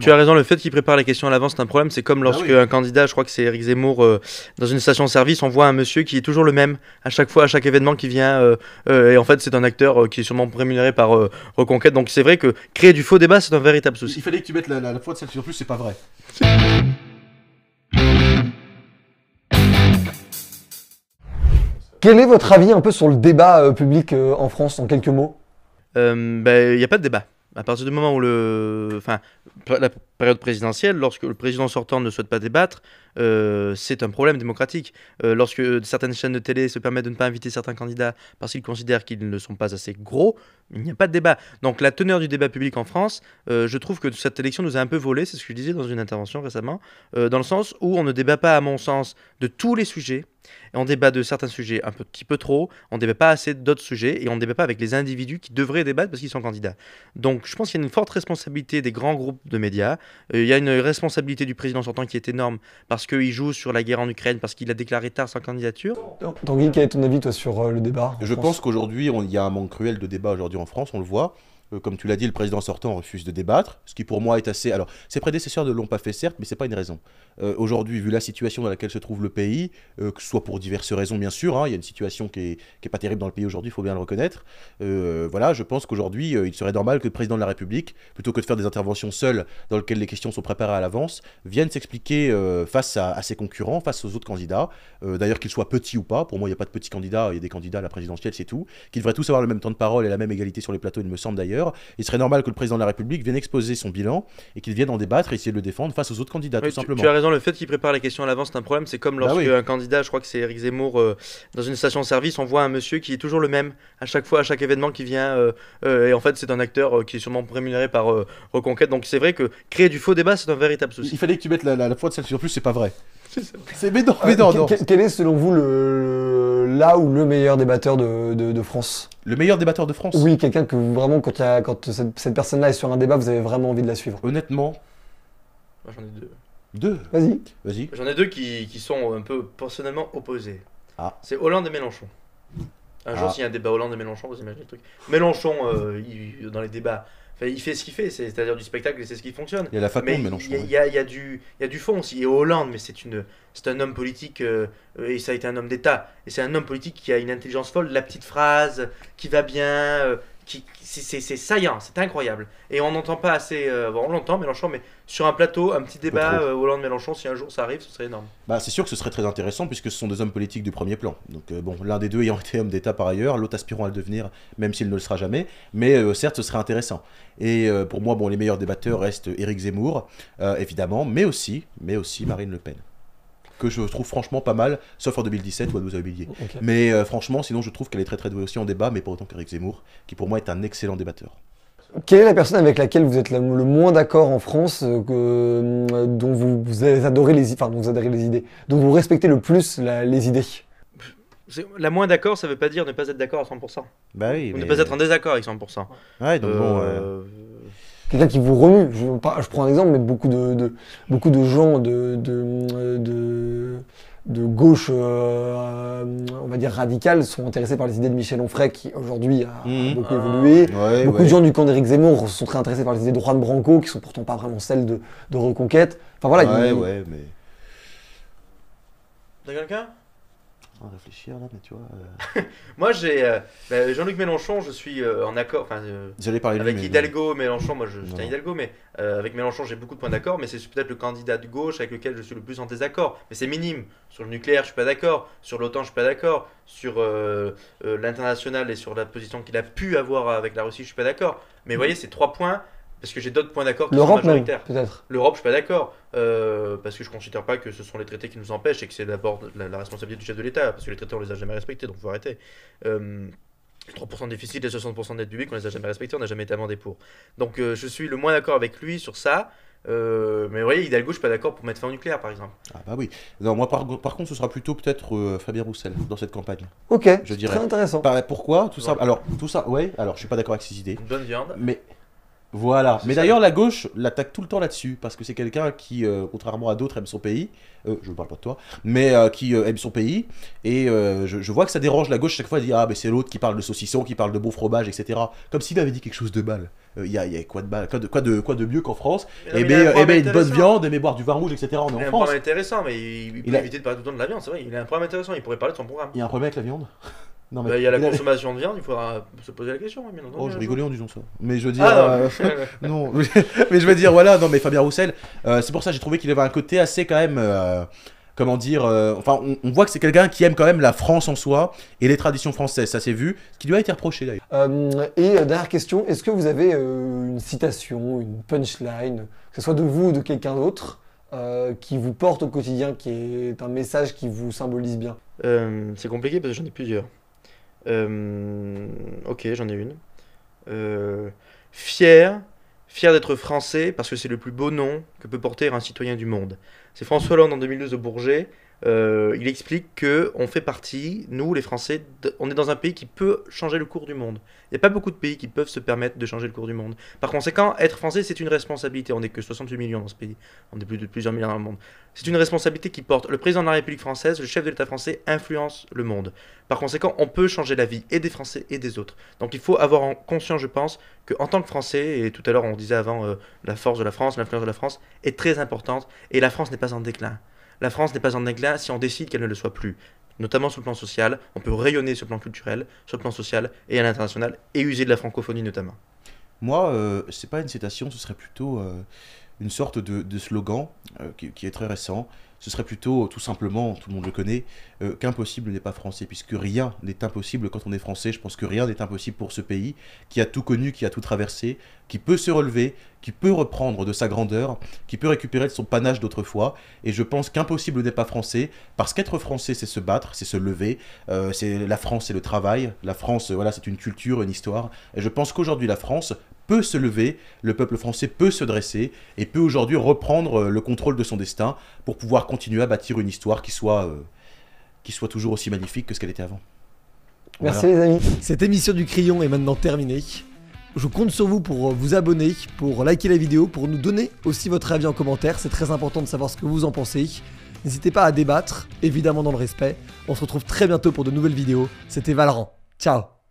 Tu as raison, le fait qu'il prépare les questions à l'avance, c'est un problème. C'est comme Ah lorsque oui. un candidat, je crois que c'est Eric Zemmour, euh, dans une station-service, on voit un monsieur qui est toujours le même à chaque fois, à chaque événement qui vient. euh, euh, et en fait, c'est un acteur euh, qui est sûrement rémunéré par euh, Reconquête. Donc c'est vrai que créer du faux débat, c'est un véritable souci. Il fallait que tu mettes la, la, la foi de celle-ci. En plus, c'est pas vrai. Quel est votre avis un peu sur le débat euh, public euh, en France en quelques mots? Euh, ben, il n'y a pas de débat. À partir du moment où le, enfin, la période présidentielle, lorsque le président sortant ne souhaite pas débattre, euh, c'est un problème démocratique. Euh, lorsque certaines chaînes de télé se permettent de ne pas inviter certains candidats parce qu'ils considèrent qu'ils ne sont pas assez gros, il n'y a pas de débat. Donc la teneur du débat public en France, euh, je trouve que cette élection nous a un peu volé, c'est ce que je disais dans une intervention récemment, euh, dans le sens où on ne débat pas, à mon sens, de tous les sujets. Et on débat de certains sujets un petit peu trop, on débat pas assez d'autres sujets, et on débat pas avec les individus qui devraient débattre parce qu'ils sont candidats. Donc je pense qu'il y a une forte responsabilité des grands groupes de médias. Euh, il y a une responsabilité du président sortant qui est énorme parce qu'il joue sur la guerre en Ukraine, parce qu'il a déclaré tard sa candidature. Tanguy, quel est ton avis toi sur euh, le débat Je France? pense qu'aujourd'hui, il y a un manque cruel de débat aujourd'hui en France, on le voit. Euh, comme tu l'as dit, le président sortant refuse de débattre, ce qui pour moi est assez. Alors, ses prédécesseurs ne l'ont pas fait, certes, mais c'est pas une raison. Euh, aujourd'hui, vu la situation dans laquelle se trouve le pays, euh, que ce soit pour diverses raisons, bien sûr, hein, il y a une situation qui est, qui est pas terrible dans le pays aujourd'hui, il faut bien le reconnaître. Voilà, je pense qu'aujourd'hui, il serait normal que le président de la République, plutôt que de faire des interventions seules dans lesquelles les questions sont préparées à l'avance, vienne s'expliquer face à, ses concurrents, face aux autres candidats. D'ailleurs, qu'ils soient petits ou pas, pour moi, il n'y a pas de petits candidats, il y a des candidats à la présidentielle, c'est tout. Qu'ils devraient tous avoir le même temps de parole et la même égalité sur les plateaux, il me semble d'ailleurs. Il serait normal que le président de la République vienne exposer son bilan et qu'il vienne en débattre et essayer de le défendre face aux autres candidats, Oui, tout tu, simplement. tu as raison, le fait qu'il prépare les questions à l'avance, c'est un problème. C'est comme Bah lorsque oui. un candidat, je crois que c'est Eric Zemmour, euh, dans une station-service, on voit un monsieur qui est toujours le même à chaque fois, à chaque événement qui vient. euh, euh, et en fait, c'est un acteur euh, qui est sûrement rémunéré par euh, Reconquête. Donc c'est vrai que créer du faux débat, c'est un véritable souci. Il fallait que tu mettes la, la, la foi de celle-ci. En plus, c'est pas vrai. C'est mais non, mais non, Euh, non. quel, quel est selon vous le, le- là ou le meilleur débatteur de, de- de France Le meilleur débatteur de France. Oui, quelqu'un que vraiment quand, il y a- quand cette, cette personne-là est sur un débat, vous avez vraiment envie de la suivre. Honnêtement, Moi, J'en ai deux. deux. Vas-y. Vas-y. J'en ai deux qui, qui sont un peu personnellement opposés. Ah. C'est Hollande et Mélenchon. Un jour, Ah. s'il y a un débat Hollande et Mélenchon, vous imaginez le truc. Mélenchon, euh, il- dans les débats, enfin, il fait ce qu'il fait, c'est- c'est-à-dire du spectacle et c'est ce qui fonctionne. Il y a la faconde, Mais Mélenchon. il y, a- il y a- il y a du il y a du fond aussi. Et Hollande, mais c'est une c'est un homme politique euh, euh, et ça a été un homme d'État. Et c'est un homme politique qui a une intelligence folle, la petite phrase qui va bien, euh, qui c'est- saillant, c'est incroyable. Et on n'entend pas assez. euh, bon, on l'entend Mélenchon, mais sur un plateau, un petit débat euh, Hollande Mélenchon, si un jour ça arrive, ce serait énorme. Bah, c'est sûr que ce serait très intéressant puisque ce sont des hommes politiques du premier plan. Donc euh, bon, l'un des deux ayant été homme d'État par ailleurs, l'autre aspirant à le devenir, même s'il ne le sera jamais. Mais euh, certes, ce serait intéressant. Et pour moi, bon, les meilleurs débatteurs restent Éric Zemmour, évidemment, mais aussi, mais aussi Marine Le Pen, que je trouve franchement pas mal, sauf en 2017 où elle nous a humiliés. Ok. Mais euh, franchement, sinon, je trouve qu'elle est très très douée aussi en débat, mais pas autant qu'Éric Zemmour, qui pour moi est un excellent débatteur. Quelle est la personne avec laquelle vous êtes le, moins d'accord en France, euh, euh, dont vous, vous avez adoré les, i- enfin, dont vous adorez les idées, dont vous respectez le plus la- les idées? La moins d'accord, ça veut pas dire ne pas être d'accord à 100%. Bah oui, Ou ne pas être en désaccord avec 100%. Ouais, donc bon. euh, Euh, Quelqu'un qui vous remue. Je, pas- je prends un exemple, mais beaucoup de, de- beaucoup de gens de, de, de, de gauche, euh, on va dire radicale, sont intéressés par les idées de Michel Onfray, qui aujourd'hui a Mhm. beaucoup évolué. ouais, Beaucoup ouais. de gens du camp d'Éric Zemmour sont très intéressés par les idées de Juan Branco, qui sont pourtant pas vraiment celles de, de Reconquête. Enfin voilà, ouais, il- ouais, mais. T'as quelqu'un? Réfléchir là, mais tu vois. euh, Moi, j'ai euh, bah, Jean-Luc Mélenchon, je suis euh, en accord. Enfin, euh, J'allais parler lui, Avec mais- Hidalgo, Mélenchon, moi je, je tiens. Hidalgo, mais euh, avec Mélenchon j'ai beaucoup de points d'accord, mais c'est peut-être le candidat de gauche avec lequel je suis le plus en désaccord. Mais c'est minime. Sur le nucléaire, je suis pas d'accord. Sur l'OTAN, je suis pas d'accord. Sur euh, euh, l'international et sur la position qu'il a pu avoir avec la Russie, je suis pas d'accord. Mais vous voyez, c'est trois points, parce que j'ai d'autres points d'accord qui sont majoritaires. peut-être. L'Europe, je suis pas d'accord, euh, parce que je considère pas que ce sont les traités qui nous empêchent et que c'est d'abord la, la responsabilité du chef de l'État, parce que les traités on les a jamais respectés, donc faut arrêter. Euh, les 3% de déficit, les 60% de dette publique, on les a jamais respectés, on n'a jamais été amendé pour. Donc euh, je suis le moins d'accord avec lui sur ça. euh, mais vous voyez, Hidalgo, je suis pas d'accord pour mettre fin au nucléaire, par exemple. Ah bah oui. Non, moi par, par contre, ce sera plutôt peut-être euh, Fabien Roussel dans cette campagne. Ok, Je dirais. très intéressant. Pourquoi? Tout ça. Ouais. Alors, tout ça, ouais. Alors, je suis pas d'accord avec ces idées. Une bonne viande. Mais Voilà. Mais d'ailleurs, la gauche l'attaque tout le temps là-dessus, parce que c'est quelqu'un qui, euh, contrairement à d'autres, aime son pays. Euh, je ne parle pas de toi, mais euh, qui euh, aime son pays. Et euh, je, je vois que ça dérange la gauche chaque fois. Elle dit Ah, mais c'est l'autre qui parle de saucisson, qui parle de bon fromage, etc. Comme s'il avait dit quelque chose de mal. Euh, Il y, a, y a quoi de mal quoi de, quoi, de, quoi de mieux qu'en France? Mais non, mais Aimer, il a un aimer problème une bonne viande, aimer boire du vin rouge, etc. On est Il a en un France. programme intéressant, mais il, il peut Il a- éviter de parler tout le temps de la viande, c'est vrai. Il a un programme intéressant, il pourrait parler de son programme. Il y a un problème avec la viande? Non, Bah, il y a la consommation de viande, il faudra se poser la question, hein, bien entendu. Oh, je rigolais en disant ça. Mais je veux dire. Ah, euh, non. non, mais je veux dire, voilà, non, mais Fabien Roussel, euh, c'est pour ça que j'ai trouvé qu'il avait un côté assez quand même. euh, comment dire euh, Enfin, on, on voit que c'est quelqu'un qui aime quand même la France en soi et les traditions françaises, ça s'est vu. Ce qui lui a été reproché d'ailleurs. Euh, et euh, dernière question, est-ce que vous avez euh, une citation, une punchline, que ce soit de vous ou de quelqu'un d'autre, euh, qui vous porte au quotidien, qui est un message qui vous symbolise bien? Euh, c'est compliqué parce que j'en ai plusieurs. Euh, ok, j'en ai une. Euh, fier, fier d'être français parce que c'est le plus beau nom que peut porter un citoyen du monde. C'est François Hollande en 2012 au Bourget. Euh, il explique que on fait partie, nous les Français, on est dans un pays qui peut changer le cours du monde. Il n'y a pas beaucoup de pays qui peuvent se permettre de changer le cours du monde. Par conséquent, être français, c'est une responsabilité. On n'est que 68 millions dans ce pays. On est plus de plusieurs milliards dans le monde. C'est une responsabilité qui porte. Le président de la République française, le chef de l'État français, influence le monde. Par conséquent, on peut changer la vie et des Français et des autres. Donc il faut avoir en conscience, je pense, qu'en tant que Français, et tout à l'heure on disait avant, euh, la force de la France, l'influence de la France est très importante, et la France n'est pas en déclin. La France n'est pas en déclin si on décide qu'elle ne le soit plus. Notamment sur le plan social, on peut rayonner sur le plan culturel, sur le plan social et à l'international, et user de la francophonie notamment. Moi, euh, c'est pas une citation, ce serait plutôt euh, une sorte de, slogan euh, qui, est très récent. Ce serait plutôt tout simplement, tout le monde le connaît, euh, qu'impossible n'est pas français, puisque rien n'est impossible quand on est français. Je pense que rien n'est impossible pour ce pays qui a tout connu, qui a tout traversé, qui peut se relever, qui peut reprendre de sa grandeur, qui peut récupérer de son panache d'autrefois. Et je pense qu'impossible n'est pas français, parce qu'être français, c'est se battre, c'est se lever. Euh, c'est la France, c'est le travail. La France, voilà, c'est une culture, une histoire. Et je pense qu'aujourd'hui, la France peut se lever, le peuple français peut se dresser et peut aujourd'hui reprendre euh, le contrôle de son destin pour pouvoir continuer à bâtir une histoire qui soit, euh, qui soit toujours aussi magnifique que ce qu'elle était avant. Merci les amis. Cette émission du Crayon est maintenant terminée. Je compte sur vous pour vous abonner, pour liker la vidéo, pour nous donner aussi votre avis en commentaire. C'est très important de savoir ce que vous en pensez. N'hésitez pas à débattre, évidemment dans le respect. On se retrouve très bientôt pour de nouvelles vidéos. C'était Valorant. Ciao